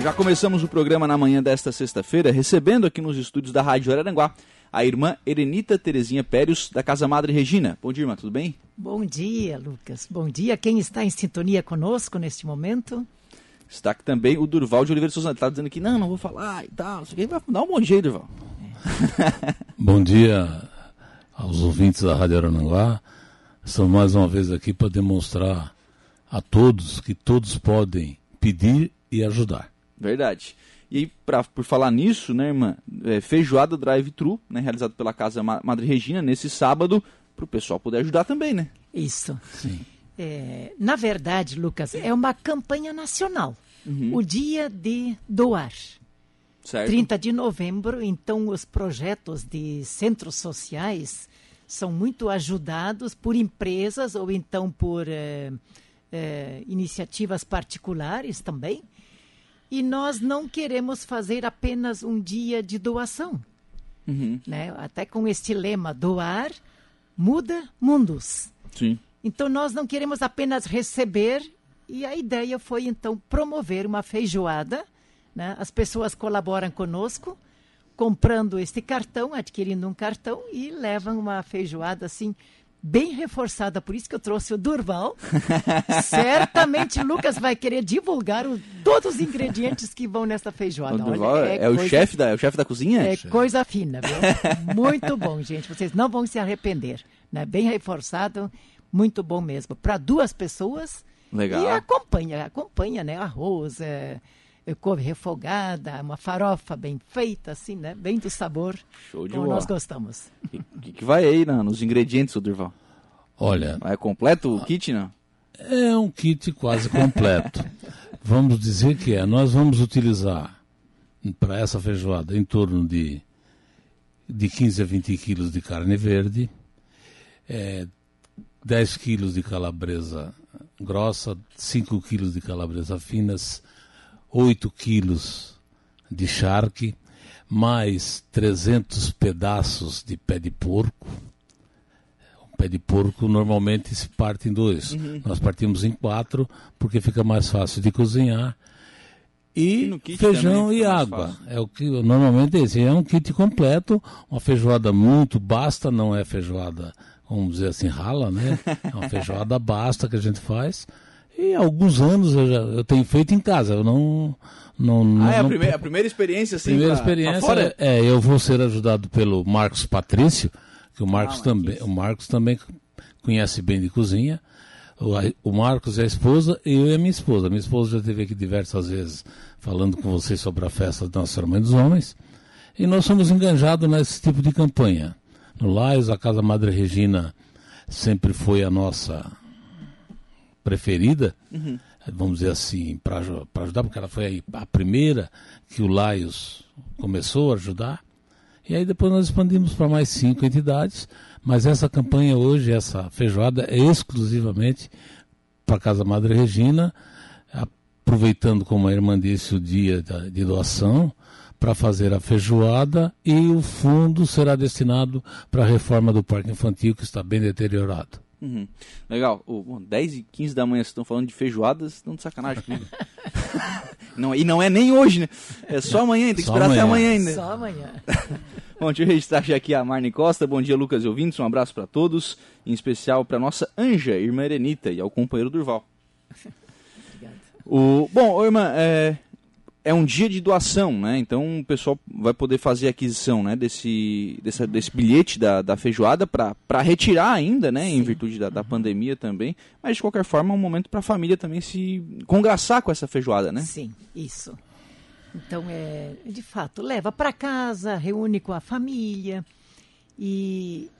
Já começamos o programa na manhã desta sexta-feira, recebendo aqui nos estúdios da Rádio Araranguá a irmã Erenita Terezinha Périos, da Casa Madre Regina. Bom dia, irmã, tudo bem? Bom dia, Lucas. Bom dia. Quem está em sintonia conosco neste momento? Está aqui também o Durval de Oliveira Souza. Está dizendo que não, não vou falar e tal. Isso aqui vai dar um de jeito, Durval. Bom dia aos ouvintes da Rádio Arananguá. Estamos mais uma vez aqui para demonstrar a todos que todos podem pedir e ajudar. Verdade. E aí, pra, por falar nisso, né, irmã, é, feijoada drive-thru, né, realizado pela Casa Madre Regina, nesse sábado, para o pessoal poder ajudar também, né? Isso. Sim. É, na verdade, Lucas, é uma campanha nacional. Uhum. O dia de doar. Certo. 30 de novembro, então os projetos de centros sociais são muito ajudados por empresas ou então por é, é, iniciativas particulares também. E nós não queremos fazer apenas um dia de doação. Uhum. Né? Até com este lema, doar muda mundos. Sim. Então nós não queremos apenas receber e a ideia foi então promover uma feijoada. Né? As pessoas colaboram conosco, comprando este cartão, adquirindo um cartão e levam uma feijoada assim bem reforçada, por isso que eu trouxe o Durval. Certamente Lucas vai querer divulgar o, todos os ingredientes que vão nessa feijoada. O Olha, é, é coisa, o chefe da, é o chefe da cozinha? É coisa fina, viu? Muito bom, gente. Vocês não vão se arrepender. Né? Bem reforçado, muito bom mesmo. Para duas pessoas. Legal. E acompanha, acompanha, né? Arroz, é, couve refogada, uma farofa bem feita, assim, né? Bem do sabor. Show de como bola. nós gostamos. O que, que, vai aí né, nos ingredientes, o Durval? Olha. É completo o kit, não? É um kit quase completo. vamos dizer que é. Nós vamos utilizar para essa feijoada em torno de, de 15 a 20 quilos de carne verde, é, 10 quilos de calabresa grossa, 5 quilos de calabresa finas, 8 quilos de charque, mais 300 pedaços de pé de porco. O pé de porco normalmente se parte em dois. Uhum. Nós partimos em quatro porque fica mais fácil de cozinhar. E, e feijão e água. É o que normalmente é esse. É um kit completo, uma feijoada muito basta, não é feijoada, vamos dizer assim, rala, né? É uma feijoada basta que a gente faz e alguns anos eu, já, eu tenho feito em casa. Eu não. não, não ah, é a, não, primeira, a primeira experiência, assim, Primeira pra, experiência, pra é, eu vou ser ajudado pelo Marcos Patrício, que o Marcos, ah, também, o Marcos também conhece bem de cozinha. O, o Marcos é a esposa e eu e a minha esposa. A minha esposa já esteve aqui diversas vezes falando com vocês sobre a festa da Nossa Mãe dos Homens. E nós somos enganjados nesse tipo de campanha. No Lais, a Casa Madre Regina sempre foi a nossa preferida, uhum. vamos dizer assim, para ajudar, porque ela foi a primeira que o Laios começou a ajudar. E aí depois nós expandimos para mais cinco entidades, mas essa campanha hoje, essa feijoada, é exclusivamente para a Casa Madre Regina, aproveitando, como a irmã disse, o dia de doação, para fazer a feijoada e o fundo será destinado para a reforma do parque infantil, que está bem deteriorado. Uhum. Legal. Oh, bom, 10 e 15 da manhã vocês estão falando de feijoadas, estão de sacanagem comigo. não, e não é nem hoje, né? É só amanhã, tem que só esperar amanhã. até amanhã ainda. Só amanhã. bom, deixa eu registrar aqui a Marne Costa. Bom dia, Lucas e ouvintes. Um abraço para todos, em especial para nossa Anja, irmã Erenita, e ao companheiro Durval. Obrigado. O, bom, irmã, é, é um dia de doação, né? Então o pessoal vai poder fazer aquisição né? desse, desse, desse bilhete da, da feijoada para retirar ainda, né? Sim. Em virtude da, da uhum. pandemia também. Mas de qualquer forma é um momento para a família também se congraçar com essa feijoada, né? Sim, isso. Então é de fato leva para casa, reúne com a família e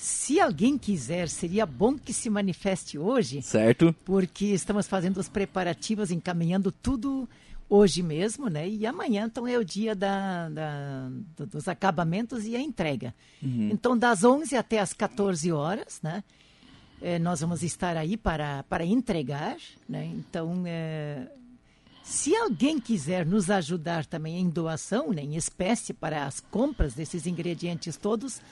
se alguém quiser, seria bom que se manifeste hoje. Certo. Porque estamos fazendo os preparativos, encaminhando tudo hoje mesmo, né? E amanhã, então, é o dia da, da dos acabamentos e a entrega. Uhum. Então, das 11 até as 14 horas, né? É, nós vamos estar aí para, para entregar, né? Então, é, se alguém quiser nos ajudar também em doação, né, em espécie, para as compras desses ingredientes todos,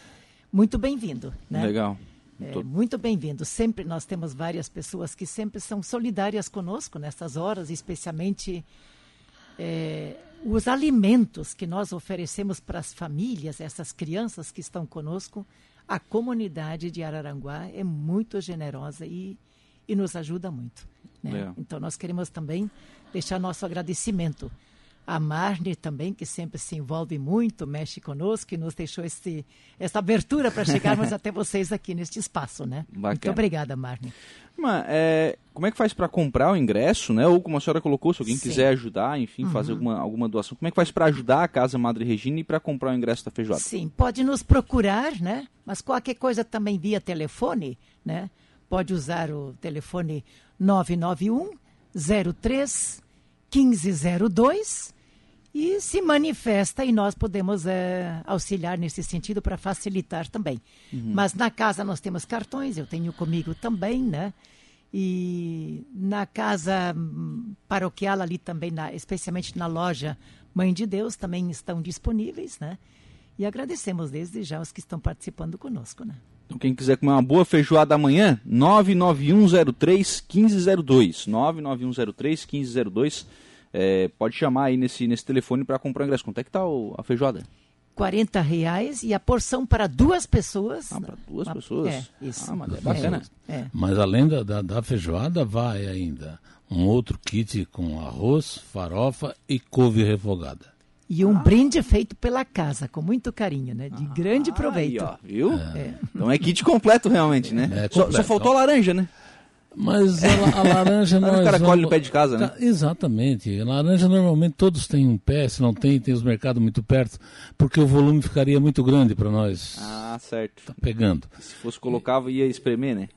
muito bem-vindo, né? Legal. É, muito bem-vindo. Sempre nós temos várias pessoas que sempre são solidárias conosco nessas horas, especialmente é, os alimentos que nós oferecemos para as famílias, essas crianças que estão conosco, a comunidade de Araranguá é muito generosa e, e nos ajuda muito. Né? É. Então, nós queremos também deixar nosso agradecimento a Marne também, que sempre se envolve muito, mexe conosco e nos deixou esse, essa abertura para chegarmos até vocês aqui neste espaço, né? Bacana. Muito obrigada, Marne. Mas, é, como é que faz para comprar o ingresso, né? Ou como a senhora colocou, se alguém Sim. quiser ajudar, enfim, uhum. fazer alguma, alguma doação, como é que faz para ajudar a Casa Madre Regina e para comprar o ingresso da feijoada? Sim, pode nos procurar, né? Mas qualquer coisa também via telefone, né? Pode usar o telefone 991 03 1502 e se manifesta e nós podemos é, auxiliar nesse sentido para facilitar também. Uhum. Mas na casa nós temos cartões, eu tenho comigo também, né? E na casa hum, paroquial ali também, na, especialmente na loja Mãe de Deus, também estão disponíveis, né? E agradecemos desde já os que estão participando conosco, né? Então, quem quiser comer uma boa feijoada amanhã, 99103 1502. 99103 1502 é, pode chamar aí nesse, nesse telefone para comprar o ingresso. Quanto é que tá o, a feijoada? 40 reais e a porção para duas pessoas. Ah, para duas uma, pessoas? É, isso. Ah, mas é bacana. É, é. Mas além da, da, da, feijoada, vai ainda um outro kit com arroz, farofa e couve refogada. E um ah. brinde feito pela casa, com muito carinho, né? De ah, grande proveito. Aí, ó, viu? É. Então é kit completo realmente, né? É, completo. Só, só, faltou a laranja, né? Mas a, a laranja nós. o cara colhe no pé de casa, né? Exatamente. A laranja normalmente todos têm um pé, se não tem, tem os mercados muito perto, porque o volume ficaria muito grande para nós. Ah, certo. Tá pegando. Se fosse colocava, ia espremer, né?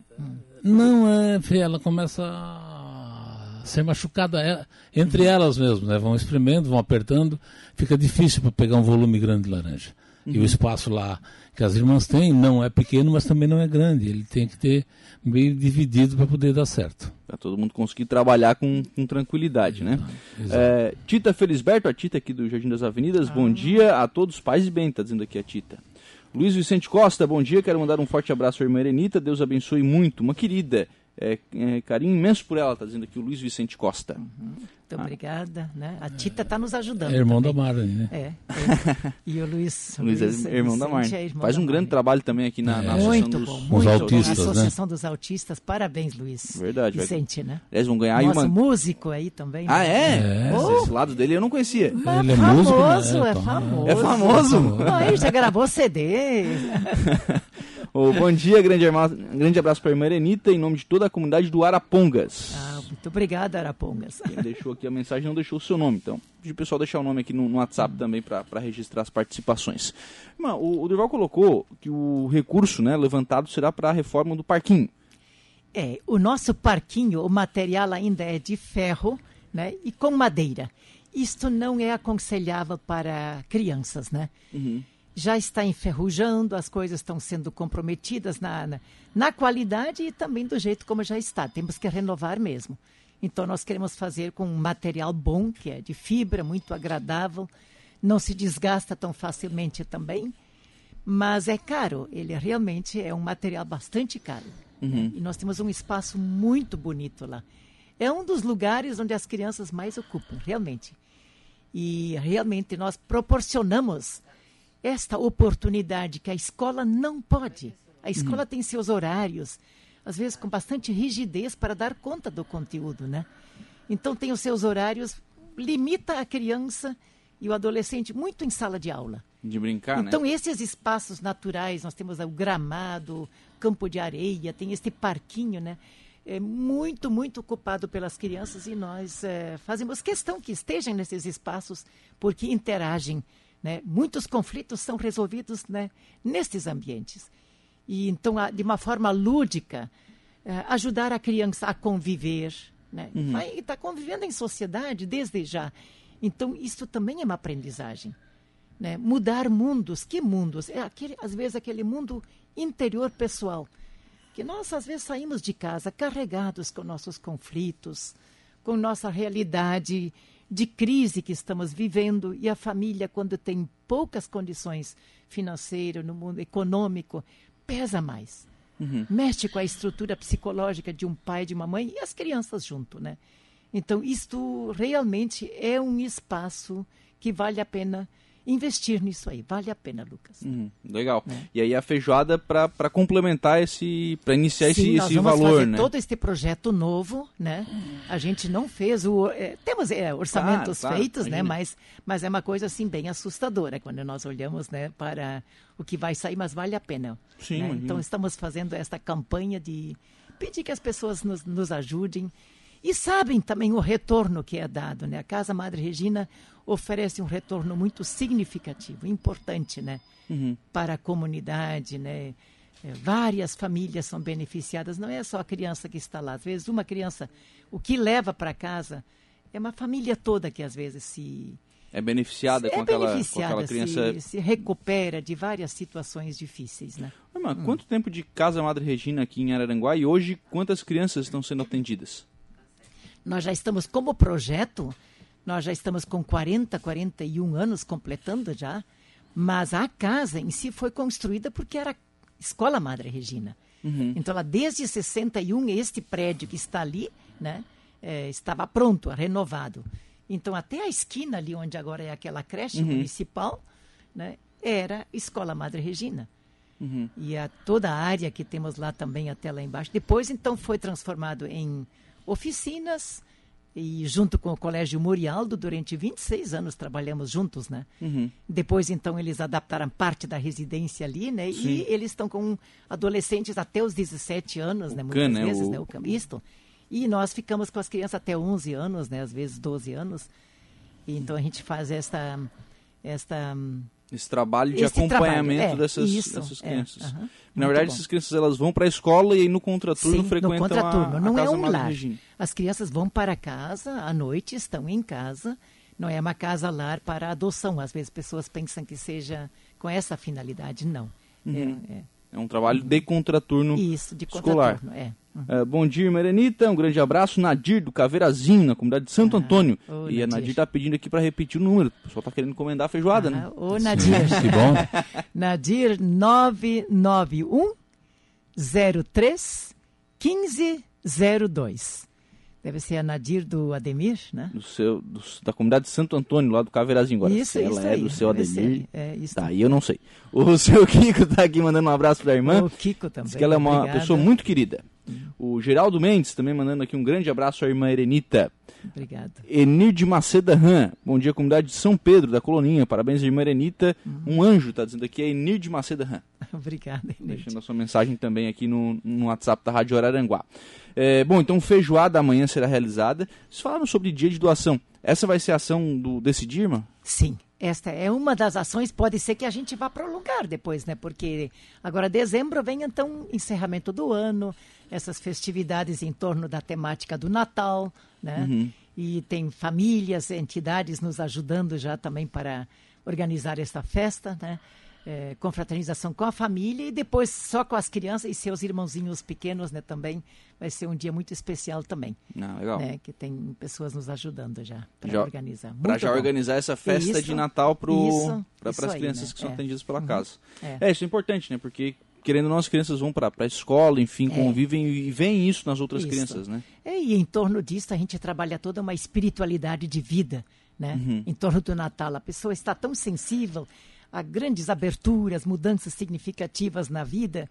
Não, é, ela começa a ser machucada é, entre elas mesmo, né? Vão espremendo, vão apertando, fica difícil para pegar um volume grande de laranja. Uhum. E o espaço lá que as irmãs têm não é pequeno, mas também não é grande. Ele tem que ter meio dividido para poder dar certo. Para todo mundo conseguir trabalhar com, com tranquilidade, né? É, Tita Felisberto, a Tita aqui do Jardim das Avenidas, ah. bom dia a todos, pais e bem, está dizendo aqui a Tita. Luiz Vicente Costa, bom dia, quero mandar um forte abraço à irmã Erenita, Deus abençoe muito, uma querida. É, é, carinho imenso por ela, está dizendo aqui o Luiz Vicente Costa. Uhum. Muito ah. obrigada. Né? A Tita está nos ajudando. É irmão também. da Marne, né? É, é. E o Luiz. Luiz, Luiz é irmão da Marne. É irmão Faz um grande trabalho também aqui na, é. na Associação dos, bom, muito autistas. Na Associação né? dos Autistas. Parabéns, Luiz. Verdade. Vicente, né? Eles vão ganhar Nosso uma... músico aí também. Ah, é? é. Oh. Esse lado dele eu não conhecia. Mas ele é famoso, músico, né? é, famoso. É famoso? Não, ele já gravou CD. Oh, bom dia, grande, grande abraço para a irmã Erenita, em nome de toda a comunidade do Arapongas. Ah, muito obrigada, Arapongas. Quem deixou aqui a mensagem não deixou o seu nome, então. Pedi o pessoal deixar o nome aqui no, no WhatsApp também para registrar as participações. Irmã, o, o Durval colocou que o recurso né, levantado será para a reforma do parquinho. É, o nosso parquinho, o material ainda é de ferro né, e com madeira. Isto não é aconselhável para crianças, né? Uhum já está enferrujando, as coisas estão sendo comprometidas na, na, na, qualidade e também do jeito como já está. Temos que renovar mesmo. Então, nós queremos fazer com um material bom, que é de fibra, muito agradável, não se desgasta tão facilmente também, mas é caro. Ele realmente é um material bastante caro. Uhum. E nós temos um espaço muito bonito lá. É um dos lugares onde as crianças mais ocupam, realmente. E realmente nós proporcionamos esta oportunidade que a escola não pode. A escola uhum. tem seus horários, às vezes com bastante rigidez para dar conta do conteúdo, né? Então tem os seus horários, limita a criança e o adolescente muito em sala de aula. De brincar, então, né? Então esses espaços naturais, nós temos o gramado, campo de areia, tem este parquinho, né? É muito, muito ocupado pelas crianças e nós é, fazemos questão que estejam nesses espaços porque interagem né? Muitos conflitos são resolvidos né, nestes ambientes. E então, de uma forma lúdica, eh, ajudar a criança a conviver. Né? Uhum. Está convivendo em sociedade desde já. Então, isso também é uma aprendizagem. Né? Mudar mundos. Que mundos? É aquele, às vezes aquele mundo interior pessoal. Que nós, às vezes, saímos de casa carregados com nossos conflitos, com nossa realidade de crise que estamos vivendo e a família, quando tem poucas condições financeiras, no mundo econômico, pesa mais. Uhum. Mexe com a estrutura psicológica de um pai, de uma mãe e as crianças junto, né? Então, isto realmente é um espaço que vale a pena investir nisso aí. Vale a pena, Lucas. Uhum, legal. É. E aí a feijoada para complementar esse, para iniciar Sim, esse, nós esse vamos valor, fazer né? todo este projeto novo, né? A gente não fez o, é, temos é, orçamentos claro, feitos, claro, né? Mas, mas é uma coisa assim bem assustadora quando nós olhamos, né? Para o que vai sair, mas vale a pena. Sim. Né? Então estamos fazendo esta campanha de pedir que as pessoas nos, nos ajudem e sabem também o retorno que é dado, né? A Casa Madre Regina oferece um retorno muito significativo, importante, né? Uhum. Para a comunidade, né? É, várias famílias são beneficiadas, não é só a criança que está lá. Às vezes, uma criança, o que leva para casa é uma família toda que às vezes se. É beneficiada, é com, aquela, beneficiada com aquela criança. Se, se recupera de várias situações difíceis, né? Mas, hum. Quanto tempo de Casa Madre Regina aqui em Araranguá e hoje quantas crianças estão sendo atendidas? Nós já estamos, como projeto, nós já estamos com 40, 41 anos completando já, mas a casa em si foi construída porque era Escola Madre Regina. Uhum. Então, lá desde 61, este prédio que está ali, né, é, estava pronto, renovado. Então, até a esquina ali, onde agora é aquela creche uhum. municipal, né, era Escola Madre Regina. Uhum. E a, toda a área que temos lá também, até lá embaixo. Depois, então, foi transformado em oficinas e junto com o Colégio Murialdo, durante 26 anos trabalhamos juntos, né? Uhum. Depois, então, eles adaptaram parte da residência ali, né? Sim. E eles estão com adolescentes até os 17 anos, o né? Muitas can, vezes, o... né? O cam... Isto. E nós ficamos com as crianças até 11 anos, né? Às vezes 12 anos. E, então, a gente faz esta... esta esse trabalho de Esse acompanhamento trabalho, é, dessas, isso, dessas é, crianças. É, uh -huh, Na verdade, bom. essas crianças elas vão para a escola e aí no contraturno Sim, frequentam no contraturno. A, a não casa é um lar. As crianças vão para casa, à noite estão em casa. Não é uma casa-lar para adoção. Às vezes pessoas pensam que seja com essa finalidade. Não. Uhum. É, é, um trabalho de contraturno Isso, de escolar. contraturno, é. Uhum. Uh, bom dia, Marenita. Um grande abraço. Nadir, do Caveirazinho, na comunidade de Santo ah, Antônio. Ô, e a Nadir está pedindo aqui para repetir o número. O pessoal está querendo encomendar a feijoada, ah, né? Ô, Nadir. que bom. Nadir 991 03 1502. Deve ser a Nadir do Ademir, né? Do seu, do, da comunidade de Santo Antônio, lá do Caveirazinho. Agora, isso, ela isso é aí, do seu Ademir. É, isso tá, aí eu não sei. O seu Kiko está aqui mandando um abraço para a irmã. O Kiko também. Diz que ela é uma obrigada. pessoa muito querida. O Geraldo Mendes também mandando aqui um grande abraço à irmã Erenita. Obrigado. Enir de Maceda Ram. Bom dia, comunidade de São Pedro, da Coloninha. Parabéns, irmã Erenita. Uhum. Um anjo, está dizendo aqui, é Enir de Maceda Ram. Obrigada, Enir. Deixando a sua mensagem também aqui no, no WhatsApp da Rádio Araranguá. É, bom, então feijoada amanhã será realizada. Vocês falaram sobre dia de doação. Essa vai ser a ação do Decidir, irmã? Sim. Esta é uma das ações, pode ser que a gente vá para o lugar depois, né? Porque agora dezembro vem então encerramento do ano, essas festividades em torno da temática do Natal, né? Uhum. E tem famílias, entidades nos ajudando já também para organizar esta festa, né? É, confraternização com a família e depois só com as crianças e seus irmãozinhos pequenos, né? Também vai ser um dia muito especial também. Ah, legal. Né, que tem pessoas nos ajudando já para organizar. Para já bom. organizar essa festa isso, de Natal para as crianças né? que são é. atendidas pela uhum. casa. É. é. isso é importante, né? Porque querendo ou não, as crianças vão para a escola, enfim, é. convivem e veem isso nas outras isso. crianças, né? É, e em torno disso a gente trabalha toda uma espiritualidade de vida, né? Uhum. Em torno do Natal. A pessoa está tão sensível a grandes aberturas, mudanças significativas na vida.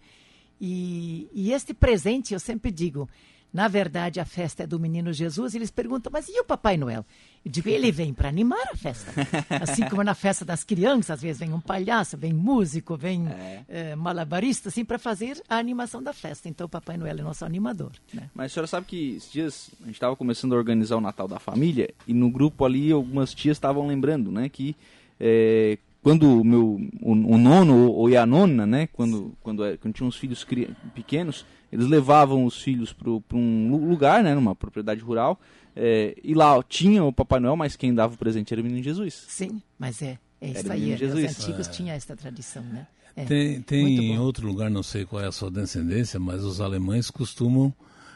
E, e este presente, eu sempre digo, na verdade, a festa é do menino Jesus. E eles perguntam, mas e o Papai Noel? Eu digo, ele vem para animar a festa. Assim como na festa das crianças, às vezes vem um palhaço, vem músico, vem é. É, malabarista, assim, para fazer a animação da festa. Então, o Papai Noel é nosso animador. Né? Mas a senhora sabe que esses dias a gente estava começando a organizar o Natal da família e no grupo ali algumas tias estavam lembrando, né, que é, quando o meu o, o nono ou, ou a nona, né, quando quando, é, quando tinha uns filhos pequenos, eles levavam os filhos para um lugar, né, numa propriedade rural, é, e lá tinha o Papai Noel, mas quem dava o presente era o Menino Jesus. Sim, mas é, é isso aí. Jesus. Os antigos é. tinham essa tradição, né? É, tem tem em outro lugar, não sei qual é a sua descendência, mas os alemães costumam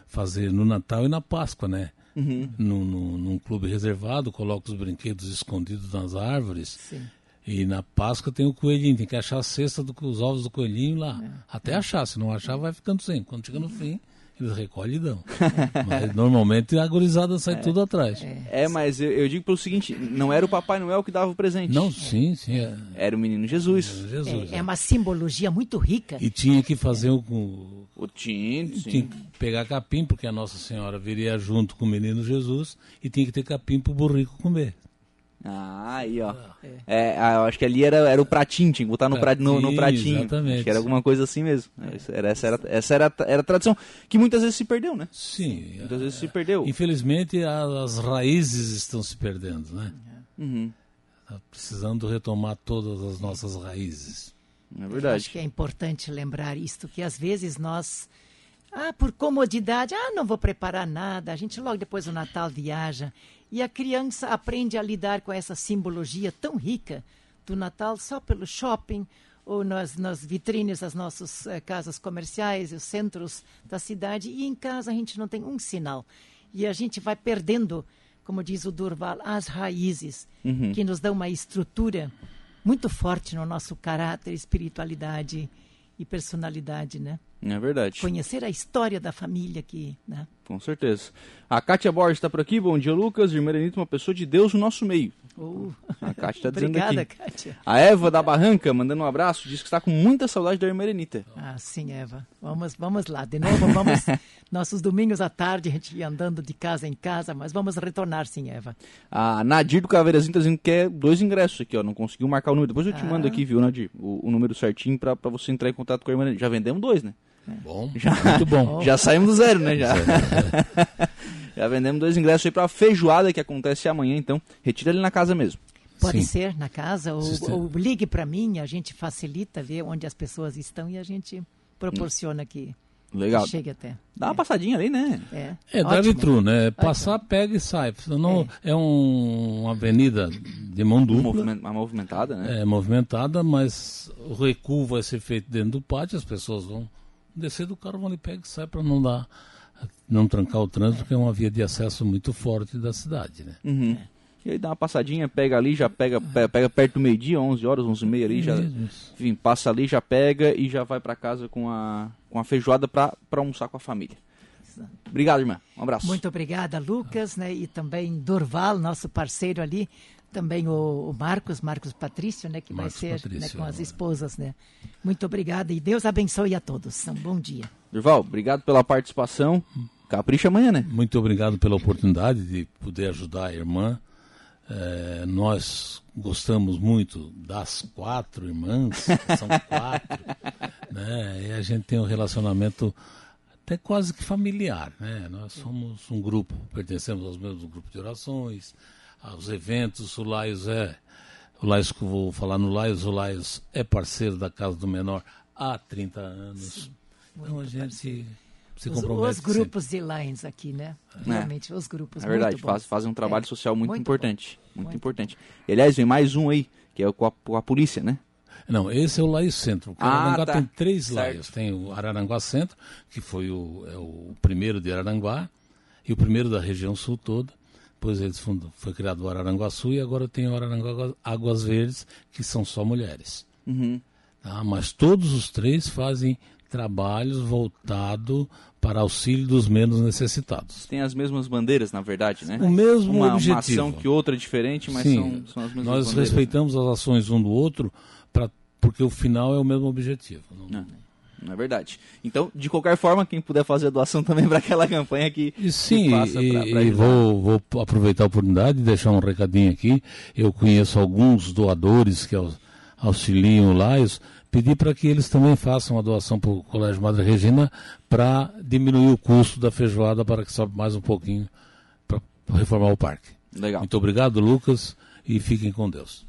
fazer no Natal e na Páscoa, né? Uhum. Num, num, num clube reservado, coloca os brinquedos escondidos nas árvores. Sim. E na Páscoa tem o coelhinho, tem que achar a cesta dos ovos do coelhinho lá. É. Até achar, se não achar, vai ficando sem. Quando chega no fim, eles recolhem e dão. mas normalmente a gurizada sai é, tudo atrás. É, é mas eu, eu, digo pelo seguinte, não era o Papai Noel que dava o presente. Não, sim, sim. É. Era o menino Jesus. Jesus é, é, uma simbologia muito rica. E tinha que fazer o... O, o tinto, tinha que pegar capim, porque a Nossa Senhora viria junto com o menino Jesus e tinha que ter capim para o burrico comer. Ah, aí, ó. É. é ah, eu acho que ali era, era o pratinho, tinha que botar no, pratinho, no, no pratinho. Exatamente. Acho que era alguma coisa assim mesmo. É. Era, essa era, essa era, era a tradição que muitas vezes se perdeu, né? Sim. Muitas vezes se perdeu. Infelizmente, as raízes estão se perdendo, né? Uhum. Tá precisando retomar todas as nossas raízes. É verdade. acho que é importante lembrar isto, que às vezes nós, ah, por comodidade, ah, não vou preparar nada, a gente logo depois do Natal viaja. E a criança aprende a lidar com essa simbologia tão rica do Natal só pelo shopping ou nas, nas vitrines das nossas eh, casas comerciais, os centros da cidade. E em casa a gente não tem um sinal. E a gente vai perdendo, como diz o Durval, as raízes uhum. que nos dão uma estrutura muito forte no nosso caráter, espiritualidade e personalidade, né? É verdade. Conhecer a história da família aqui, né? Com certeza. A Kátia Borges está por aqui. Bom dia, Lucas. Irmã Erenita, uma pessoa de Deus no nosso meio. A Kátia está dizendo Obrigada, aqui. Kátia. A Eva da Barranca, mandando um abraço, diz que está com muita saudade da irmã Erenita. Ah, sim, Eva. Vamos, vamos lá. De novo, vamos. nossos domingos à tarde, a gente ia andando de casa em casa, mas vamos retornar, sim, Eva. A Nadir do Caveirazinho está dizendo que quer dois ingressos aqui, ó. Não conseguiu marcar o número. Depois eu te ah. mando aqui, viu, Nadir? O, o número certinho para você entrar em contato com a irmã Erenita. Já vendemos dois, né? Bom, já, muito bom. Já saímos do zero, né? Já, já vendemos dois ingressos aí para a feijoada que acontece amanhã, então retira ele na casa mesmo. Pode Sim. ser na casa, ou, ou ligue para mim, a gente facilita ver onde as pessoas estão e a gente proporciona que Legal. chegue até. Dá uma passadinha ali, né? É, é drive-thru, né? Passar, pega e sai. Não, é, é um, uma avenida de mão dupla. Uma movimentada, né? É, movimentada, mas o recuo vai ser feito dentro do pátio, as pessoas vão descer do carro, vão ali, pega e sai para não dar, não trancar o trânsito, que é uma via de acesso muito forte da cidade, né? Uhum. E aí dá uma passadinha, pega ali, já pega, pega, pega perto do meio-dia, 11 horas, 11 e meia ali, já, enfim, passa ali, já pega e já vai para casa com a, com a feijoada para almoçar com a família. Obrigado, irmã. Um abraço. Muito obrigada, Lucas, né? E também Dorval, nosso parceiro ali, também o, o, Marcos, Marcos Patrício, né, que Marcos vai ser né, com as esposas, né. Muito obrigada e Deus abençoe a todos. Um bom dia. Durval, obrigado pela participação. Capricha amanhã, né? Muito obrigado pela oportunidade de poder ajudar a irmã. É, nós gostamos muito das quatro irmãs, são quatro, né? E a gente tem um relacionamento até quase que familiar, né? Nós somos um grupo, pertencemos aos mesmos grupos de orações, aos eventos. O Laios é. O Laios que eu vou falar no Laios, o Laios é parceiro da Casa do Menor há 30 anos. Sim, então a gente se, se os, compromete. Os grupos sempre. de Lions aqui, né? É. Realmente, os grupos. É verdade, faz, fazem um trabalho é. social muito, muito importante. Muito, muito, importante. E aliás, vem mais um aí, que é com a, com a polícia, né? Não, esse é o Laio Centro. O Araranguá ah, tá. tem três certo. laios. Tem o Araranguá Centro, que foi o, é o primeiro de Araranguá, e o primeiro da região sul toda. Depois eles fundam, foi criado o Araranguaçu e agora tem o Araranguá Águas Verdes, que são só mulheres. Uhum. Tá? Mas todos os três fazem trabalhos voltados para auxílio dos menos necessitados. Tem as mesmas bandeiras, na verdade, né? O mesmo uma, objetivo. Uma ação que outra é diferente, mas Sim, são, são, as mesmas Nós bandeiras. respeitamos as ações um do outro, pra, porque o final é o mesmo objetivo. Não, é. Não é verdade. Então, de qualquer forma, quem puder fazer a doação também para aquela campanha que, e, sim, que faça e, pra, pra e vou, vou aproveitar a oportunidade de deixar um recadinho aqui. Eu conheço alguns doadores que auxiliam o Laios, pedir para que eles também façam a doação para o Colégio Madre Regina para diminuir o custo da feijoada para que sobe mais um pouquinho para reformar o parque. Legal. Muito obrigado, Lucas, e fiquem com Deus.